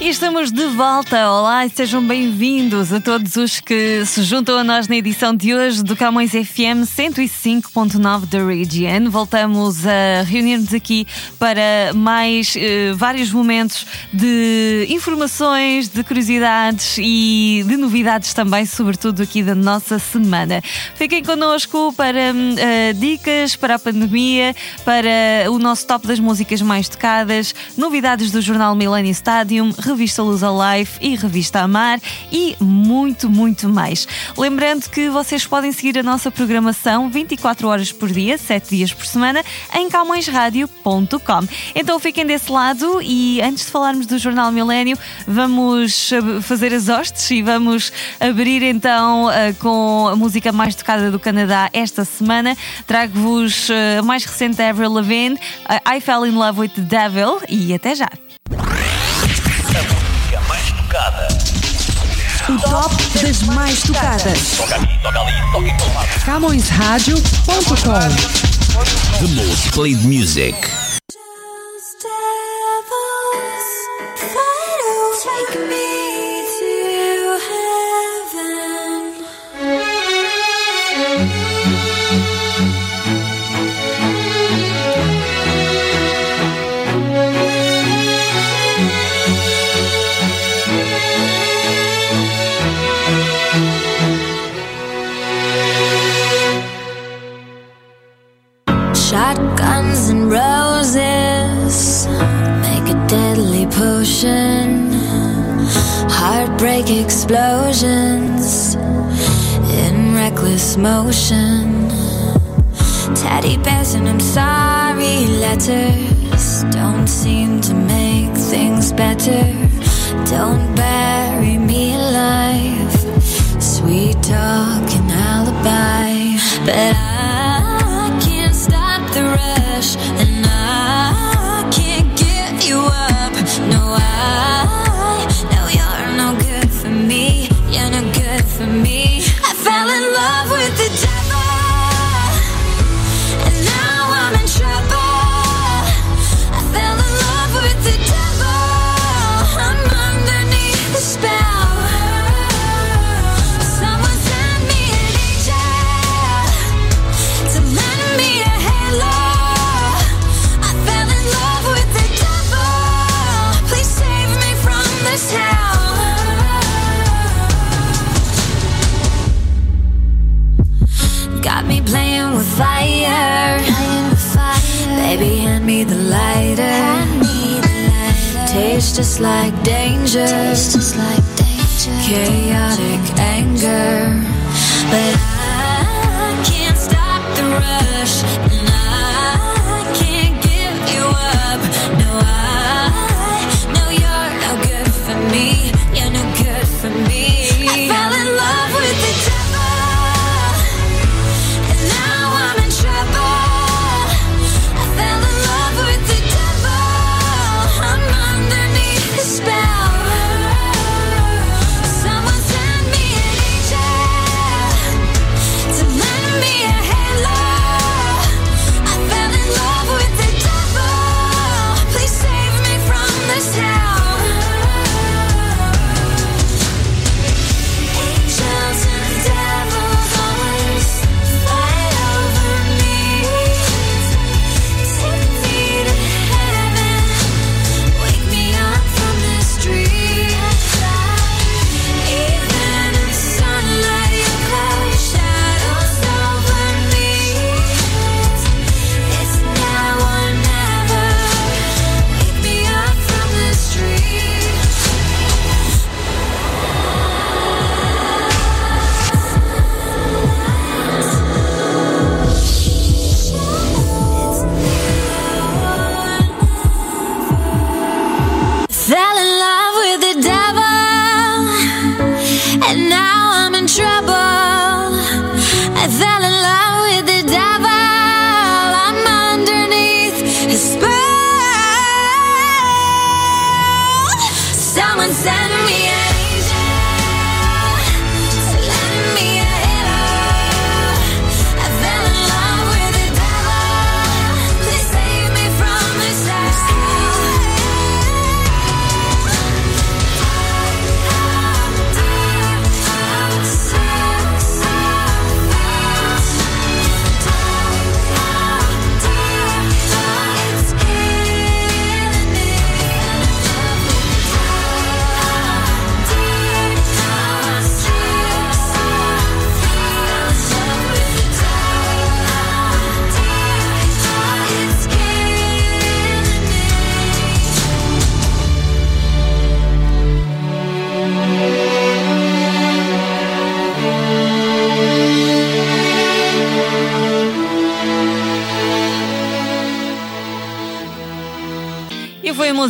E estamos de volta. Olá e sejam bem-vindos a todos os que se juntam a nós na edição de hoje do Camões FM 105.9 da Region. Voltamos a reunir-nos aqui para mais eh, vários momentos de informações, de curiosidades e de novidades também, sobretudo aqui da nossa semana. Fiquem connosco para eh, dicas para a pandemia, para o nosso top das músicas mais tocadas, novidades do jornal Millennium Stadium revista Luz Life e revista Amar e muito, muito mais. Lembrando que vocês podem seguir a nossa programação 24 horas por dia, 7 dias por semana, em calmõesradio.com. Então fiquem desse lado e antes de falarmos do Jornal Milênio, vamos fazer as hostes e vamos abrir então eh, com a música mais tocada do Canadá esta semana. Trago-vos eh, a mais recente Avril Lavigne, I Fell in Love with the Devil e até já. Tocada. O top das mais tocadas. Toca aqui, toca ali, toca em todo lado. CamõesRádio.com The most played music. Reckless motion. Teddy bears and I'm sorry letters don't seem to make things better. Don't bury me alive. Sweet talk and alibi, but I can't stop the rush,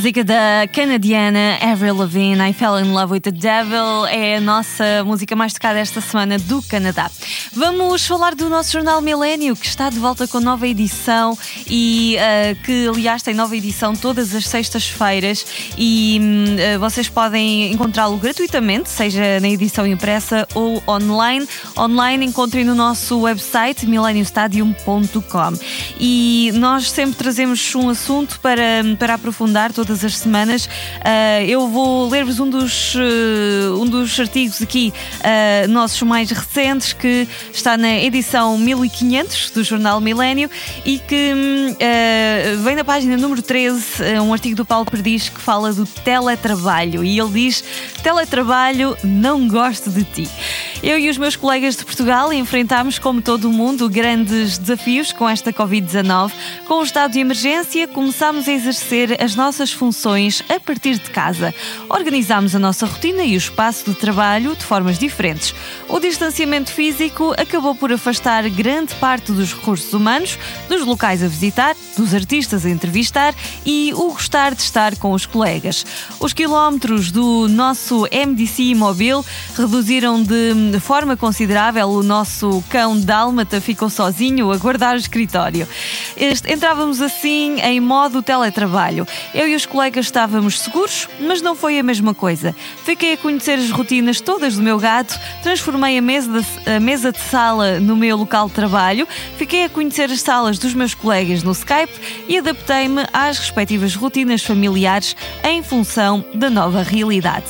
música da canadiana Avril Lavigne, I Fell in Love with the Devil. É a nossa música mais tocada esta semana do Canadá. Vamos falar do nosso jornal Milênio, que está de volta com nova edição e uh, que, aliás, tem nova edição todas as sextas-feiras e uh, vocês podem encontrá-lo gratuitamente, seja na edição impressa ou online. Online encontrem no nosso website mileniostadium.com. E nós sempre trazemos um assunto para, para aprofundar todas as semanas. Uh, eu vou ler-vos um dos, uh, um dos artigos aqui, uh, nossos mais recentes, que está na edição 1500 do Jornal Milênio e que vem na página número 13, um artigo do Paulo Perdiz que fala do teletrabalho. E ele diz: Teletrabalho, não gosto de ti. Eu e os meus colegas de Portugal enfrentámos, como todo o mundo, grandes desafios com esta Covid-19. Com o estado de emergência, começámos a exercer as nossas funções a partir de casa. Organizámos a nossa rotina e o espaço de trabalho de formas diferentes. O distanciamento físico acabou por afastar grande parte dos recursos humanos, dos locais a visitar, dos artistas a entrevistar e o gostar de estar com os colegas. Os quilómetros do nosso MDC móvel reduziram de forma considerável. O nosso cão dálmata ficou sozinho a guardar o escritório. Entrávamos assim em modo teletrabalho. Eu e os colegas estávamos seguros, mas não foi a mesma coisa. Fiquei a conhecer as rotinas todas do meu gato, transformei a mesa de, a mesa de sala no meu local de trabalho, fiquei a conhecer as salas dos meus colegas no Skype e adaptei-me às respectivas rotinas familiares em função da nova realidade.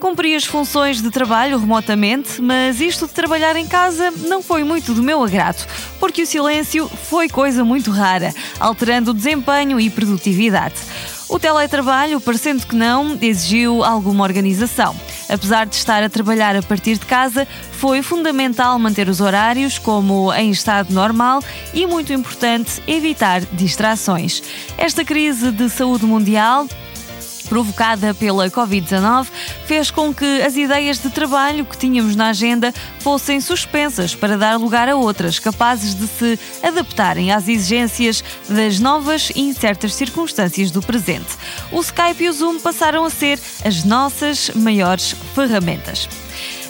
Cumpri as funções de trabalho remotamente, mas isto de trabalhar em casa não foi muito do meu agrado, porque o silêncio foi coisa muito rara, alterando o desempenho e produtividade. O teletrabalho, parecendo que não, exigiu alguma organização. Apesar de estar a trabalhar a partir de casa, foi fundamental manter os horários como em estado normal e, muito importante, evitar distrações. Esta crise de saúde mundial provocada pela Covid-19 fez com que as ideias de trabalho que tínhamos na agenda fossem suspensas para dar lugar a outras capazes de se adaptarem às exigências das novas e incertas circunstâncias do presente. O Skype e o Zoom passaram a ser as nossas maiores ferramentas.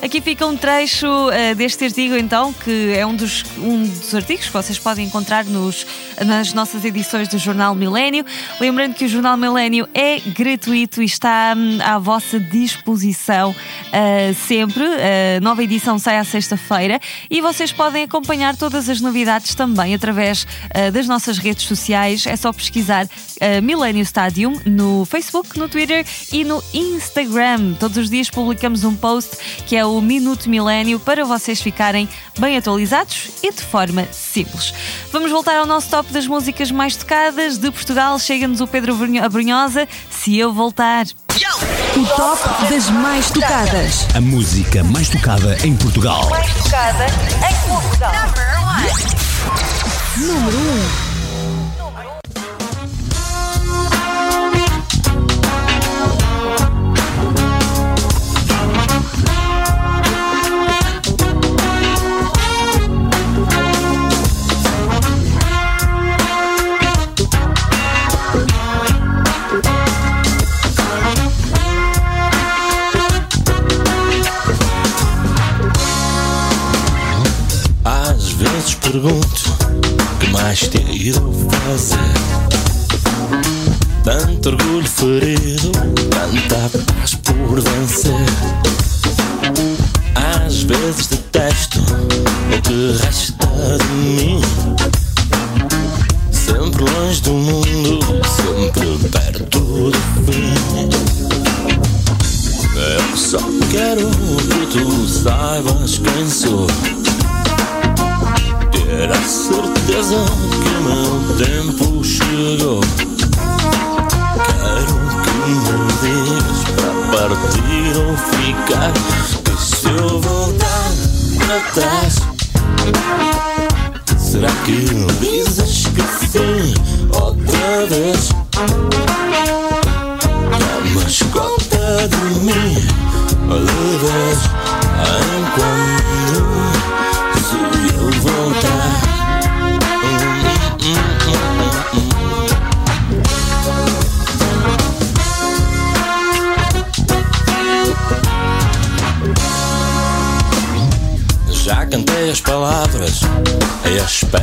Aqui fica um trecho uh, deste artigo, então, que é um dos, um dos artigos que vocês podem encontrar nos, nas nossas edições do Jornal Milênio. Lembrando que o Jornal Milênio é gratuito e está hum, à vossa disposição uh, sempre. A nova edição sai à sexta-feira e vocês podem acompanhar todas as novidades também através uh, das nossas redes sociais. É só pesquisar uh, Stadium no Facebook, no Twitter e no Instagram. Todos os dias publicamos um post que é o Minuto Milênio para vocês ficarem bem atualizados e de forma simples. Vamos voltar ao nosso top das músicas mais tocadas de Portugal. Chega-nos o Pedro Abrunhosa, Se Eu Voltar. O top das mais tocadas. A música mais tocada em Portugal. Mais tocada em Portugal. Número 1. Mais te ido fazer. Tanto orgulho ferido, tanta paz por vencer. Às vezes detesto o que resta que meu tempo chegou. Quero que me digas para partir ou ficar. Que se eu voltar atrás, será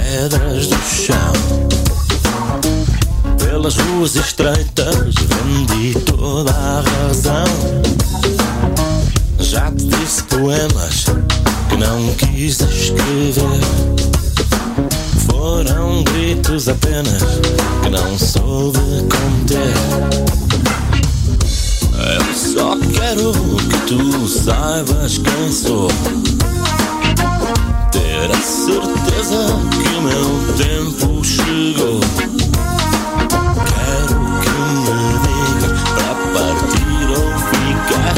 pedras do chão. Pelas ruas estreitas vendi toda a razão. Já te disse poemas que não quis escrever. Foram gritos apenas que não soube conter. Eu só quero que tu saibas quem sou. Ter a certeza que o meu tempo chegou. Quero que me digas para partir ou ficar.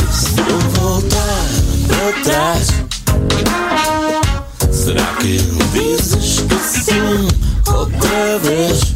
E se eu voltar para trás, será que dizes que sim outra vez?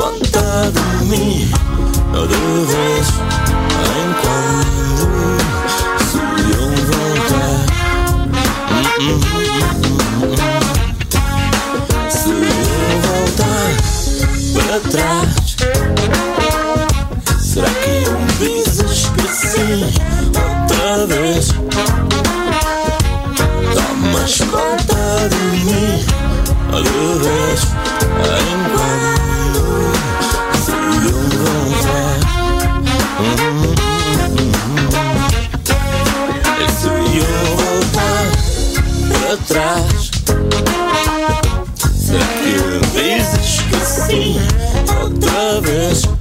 Tomas conta de mim outra vez outra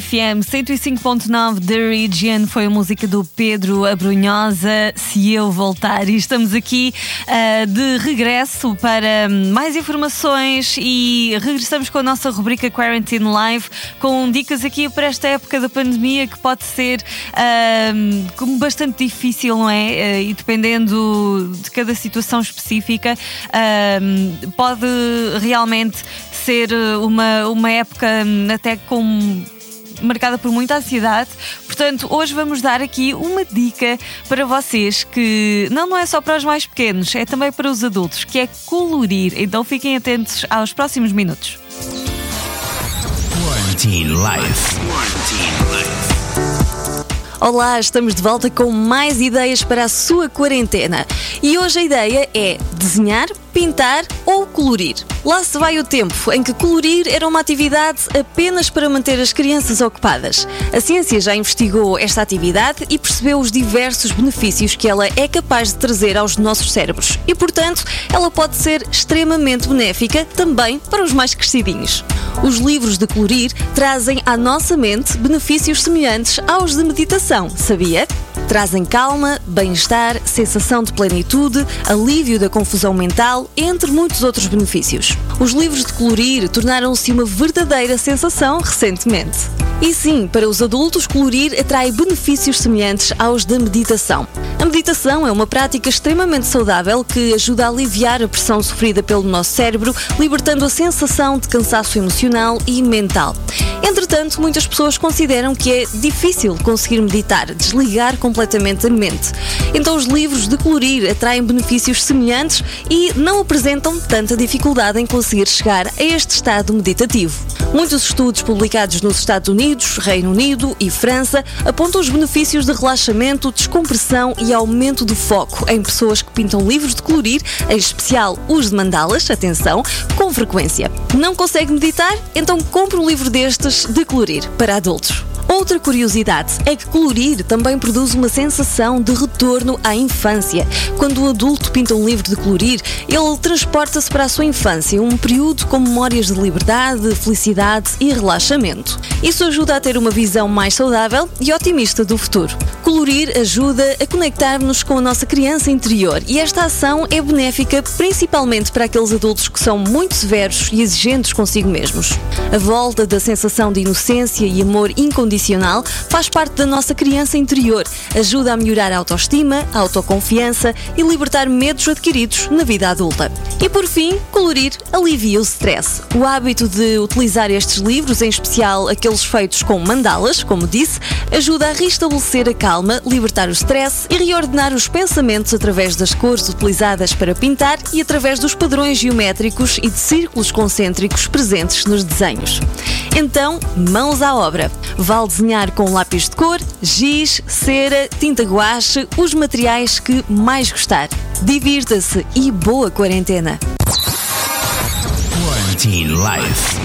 FM 105.9 The Region foi a música do Pedro Abrunhosa Se Eu Voltar e estamos aqui ah, de regresso para mais informações e regressamos com a nossa rubrica Quarantine Live com dicas aqui para esta época da pandemia que pode ser como bastante difícil, não é? Ah, e dependendo de cada situação específica pode realmente ser uma, uma época hum, até com marcada por muita ansiedade. Portanto, hoje vamos dar aqui uma dica para vocês que não, não é só para os mais pequenos, é também para os adultos, que é colorir. Então fiquem atentos aos próximos minutos. Quarantine Life. Olá, estamos de volta com mais ideias para a sua quarentena. E hoje a ideia é desenhar, pintar ou colorir. Lá se vai o tempo em que colorir era uma atividade apenas para manter as crianças ocupadas. A ciência já investigou esta atividade e percebeu os diversos benefícios que ela é capaz de trazer aos nossos cérebros. E, portanto, ela pode ser extremamente benéfica também para os mais crescidinhos. Os livros de colorir trazem à nossa mente benefícios semelhantes aos de meditação, sabia? Trazem calma, bem-estar, sensação de plenitude, alívio da confusão mental, entre muitos outros benefícios. Os livros de colorir tornaram-se uma verdadeira sensação recentemente. E sim, para os adultos, colorir atrai benefícios semelhantes aos da meditação. A meditação é uma prática extremamente saudável que ajuda a aliviar a pressão sofrida pelo nosso cérebro, libertando a sensação de cansaço emocional e mental. Entretanto, muitas pessoas consideram que é difícil conseguir meditar, desligar completamente a mente. Então, os livros de colorir atraem benefícios semelhantes e não apresentam tanta dificuldade em conseguir chegar a este estado meditativo. Muitos estudos publicados nos Estados Unidos, Reino Unido e França apontam os benefícios de relaxamento, descompressão e aumento do foco em pessoas que pintam livros de colorir, em especial os de mandalas, atenção, com frequência. Não consegue meditar? Então compre um livro destes de colorir para adultos. Outra curiosidade é que colorir também produz uma sensação de retorno à infância. Quando o adulto pinta um livro de colorir, ele transporta-se para a sua infância, um período com memórias de liberdade, felicidade e relaxamento. Isso ajuda a ter uma visão mais saudável e otimista do futuro. Colorir ajuda a conectar-nos com a nossa criança interior e esta ação é benéfica principalmente para aqueles adultos que são muito severos e exigentes consigo mesmos. A volta da sensação de inocência e amor incondicional faz parte da nossa criança interior, ajuda a melhorar a autoestima, a autoconfiança e libertar medos adquiridos na vida adulta. E por fim, colorir alivia o stress. O hábito de utilizar estes livros, em especial aqueles feitos com mandalas, como disse, ajuda a restabelecer a calma, libertar o stress e reordenar os pensamentos através das cores utilizadas para pintar e através dos padrões geométricos e de círculos concêntricos presentes nos desenhos. Então, mãos à obra. Vale desenhar com lápis de cor, giz, cera, tinta guache, os materiais que mais gostar. Divirta-se e boa quarentena! Quarantine Life.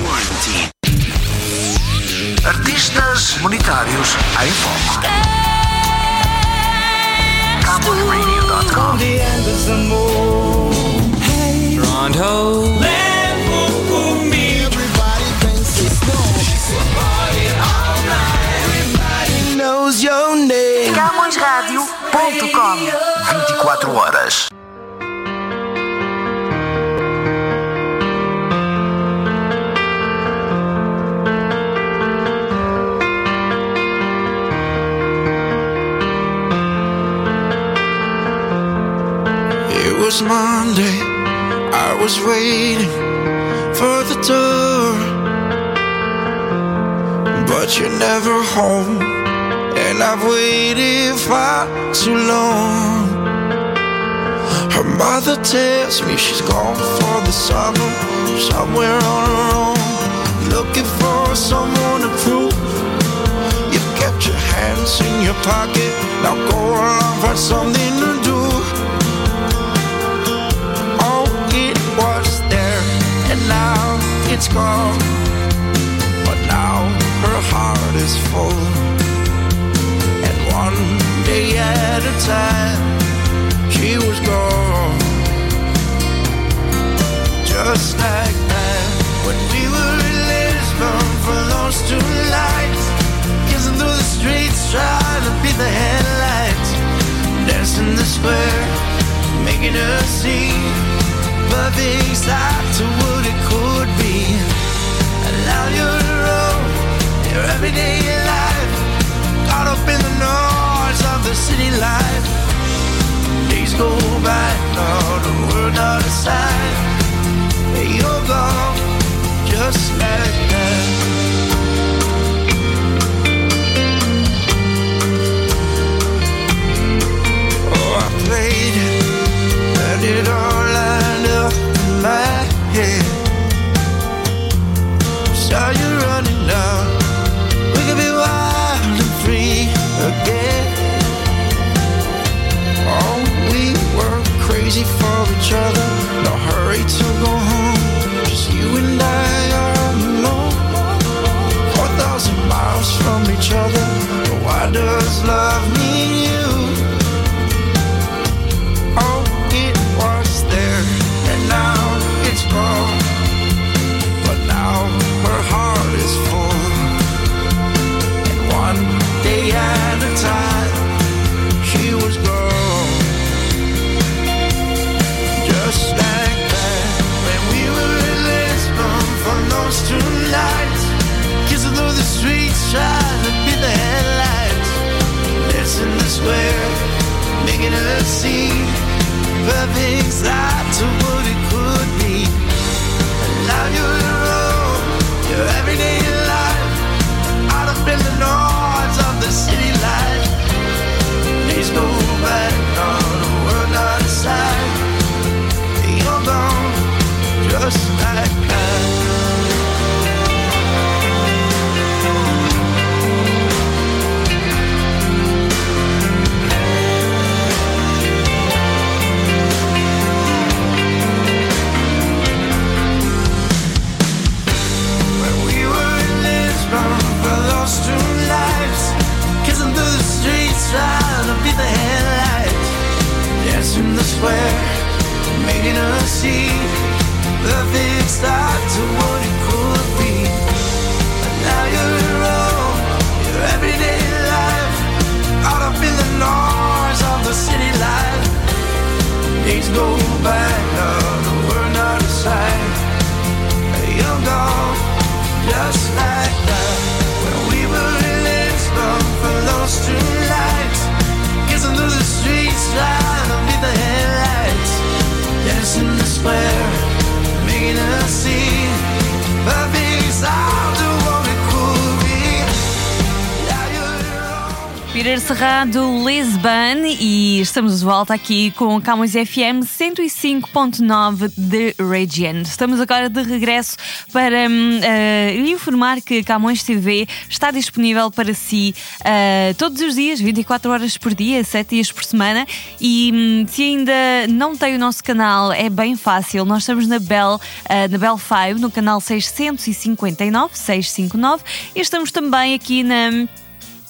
Artistas monetários em foco. CamõesRadio.com knows your name. CamõesRádio.com 24 horas. It was Monday. I was waiting for the door. But you're never home. And I've waited far too long. Her mother tells me she's gone for the summer, somewhere on her own, looking for someone to prove. You've kept your hands in your pocket, now go along, find something to do. Oh, it was there, and now it's gone. But now her heart is full one day at a time she was gone. Just like that when we were in Lisbon for those two nights kissing through the streets trying to beat the headlights dancing the square making a scene. Perfect start to what it could be and now you're alone your everyday By, all the world out of sight. You're gone, just like that. Oh, I played it, and it all lined up in my head. Saw you each other. No hurry to go home. Just you and I are alone. Four thousand miles from each other. But why does love Peter Cerrado, Lisbon e estamos de volta aqui com o Camões FM 105.9 de Region. Estamos agora de regresso para hum, eh, informar que Camões TV está disponível para si eh, todos os dias, 24 horas por dia, 7 dias por semana e hum, se ainda não tem o nosso canal é bem fácil. Nós estamos na Bell, eh, na Bell 5, no canal 659, 659 e estamos também aqui na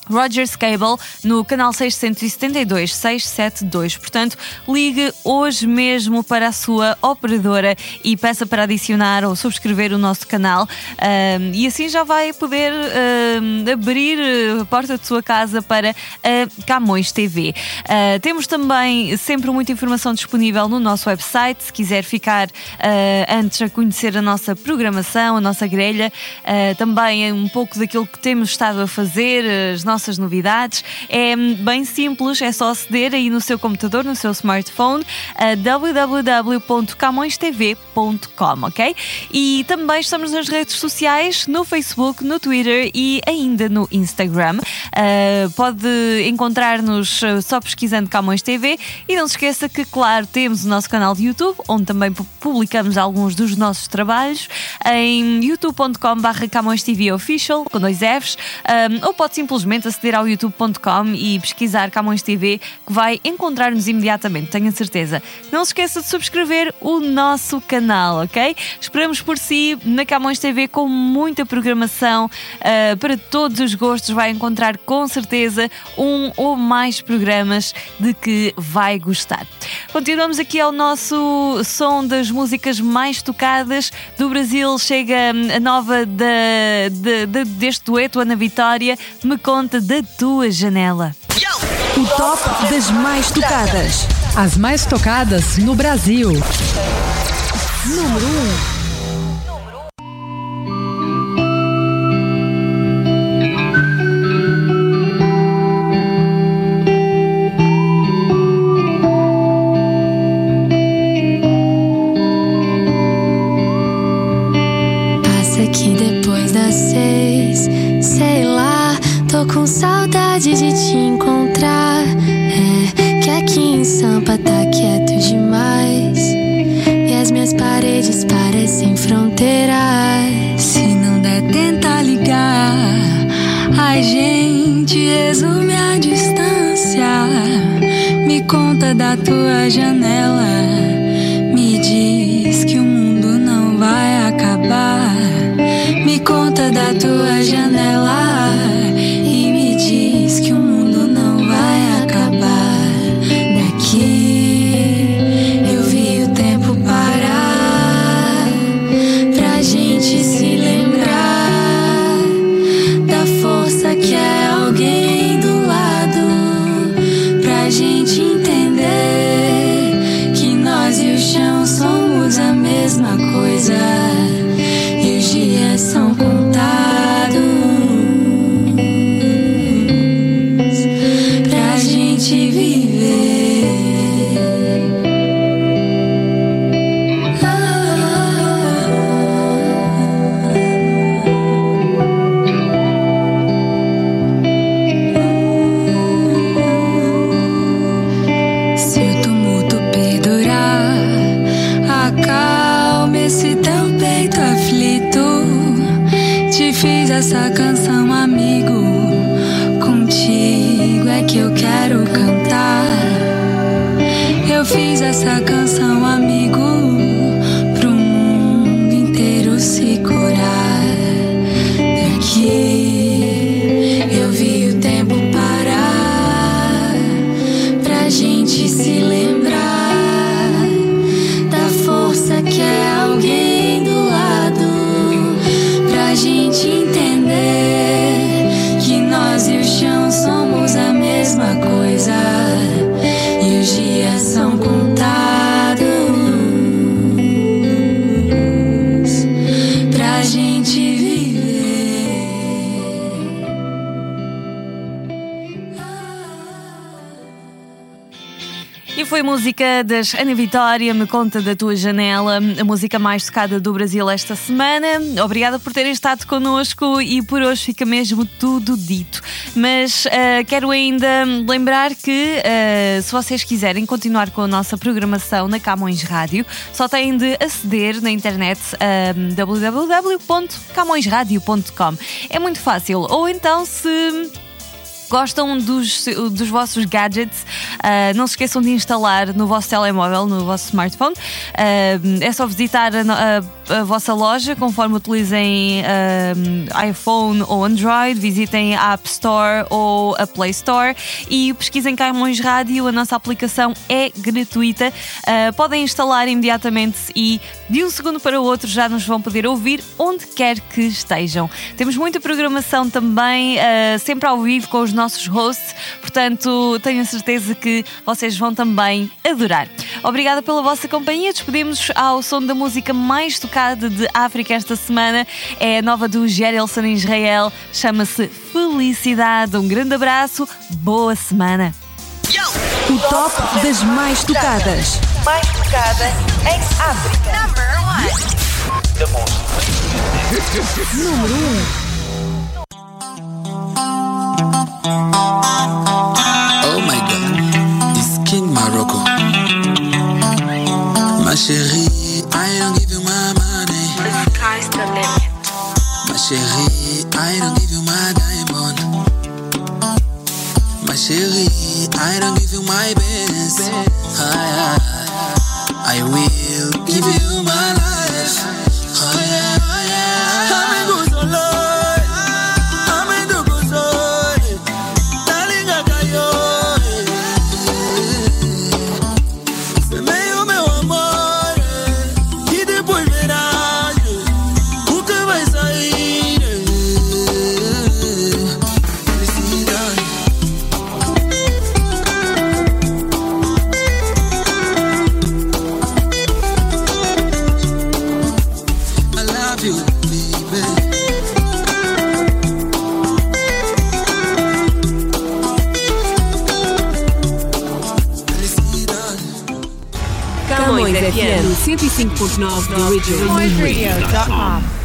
Rogers Cable no canal 672 672. Portanto, ligue hoje mesmo para a sua operadora e peça para adicionar ou subscrever o nosso canal Ahm, e assim já vai poder ahm, abrir a porta de sua casa para a Camões TV. Ah, temos também sempre muita informação disponível no nosso website. Se quiser ficar ah, antes a conhecer a nossa programação, a nossa grelha, ah, também um pouco daquilo que temos estado a fazer, as nossas novidades. É bem simples, é só aceder aí no seu computador, no seu smartphone, a www.camõestv.com, ok? E também estamos nas redes sociais, no Facebook, no Twitter e ainda no Instagram. Ah, pode encontrar-nos ah, só pesquisando Camões TV e não se esqueça que, claro, temos o nosso canal de YouTube, onde também pu- publicamos alguns dos nossos trabalhos em youtube.com.br Camões TV Official, com dois Fs, um, ou pode simplesmente aceder ao youtube.com e pesquisar Camões TV, que vai encontrar-nos imediatamente, tenho a certeza. Não se esqueça de subscrever o nosso canal, ok? Esperamos por si na Camões TV com muita programação uh, para todos os gostos. Vai encontrar com certeza um ou mais programas de que vai gostar. Continuamos aqui ao nosso som das músicas mais tocadas do Brasil. Chega a nova da, da- da- deste dueto, Ana Vitória. Me conta da tua janela. O top das mais tocadas. As mais tocadas no Brasil. Número 1. Da tua janela. Me diz que o mundo não vai acabar. Me conta da tua janela foi música das Ana Vitória, Me Conta da Tua Janela, a música mais tocada do Brasil esta semana. Obrigada por terem estado connosco e por hoje fica mesmo tudo dito. Mas ah, quero ainda lembrar que ah, se vocês quiserem continuar com a nossa programação na Camões Rádio, só têm de aceder na internet a www.camõesradio.com. É muito fácil. Ou então se gostam dos, dos vossos gadgets, ah, não se esqueçam de instalar no vosso telemóvel, no vosso smartphone. Ah, é só visitar a, a- a vossa loja, conforme utilizem ah, iPhone ou Android, visitem a App Store ou a Play Store e pesquisem Caimões Rádio. A nossa aplicação é gratuita. Ah, podem instalar imediatamente e de um segundo para o outro já nos vão poder ouvir onde quer que estejam. Temos muita programação também, ah, sempre ao vivo com os nossos hosts, portanto tenho a certeza que vocês vão também adorar. Obrigada pela vossa companhia. Despedimos ao som da música mais tocada de África esta semana. É a nova do Gerelson em Israel, chama-se Felicidade. Um grande abraço, boa semana. O top das mais tocadas. Mais tocada em África. Número 1. Oh my god, it's King Morocco. Ma chérie, chérie, I don't give you my diamond. My chérie, I don't give you my best. I, I, I will give you my life. Camões FM 105.9 The Original. Radio.com.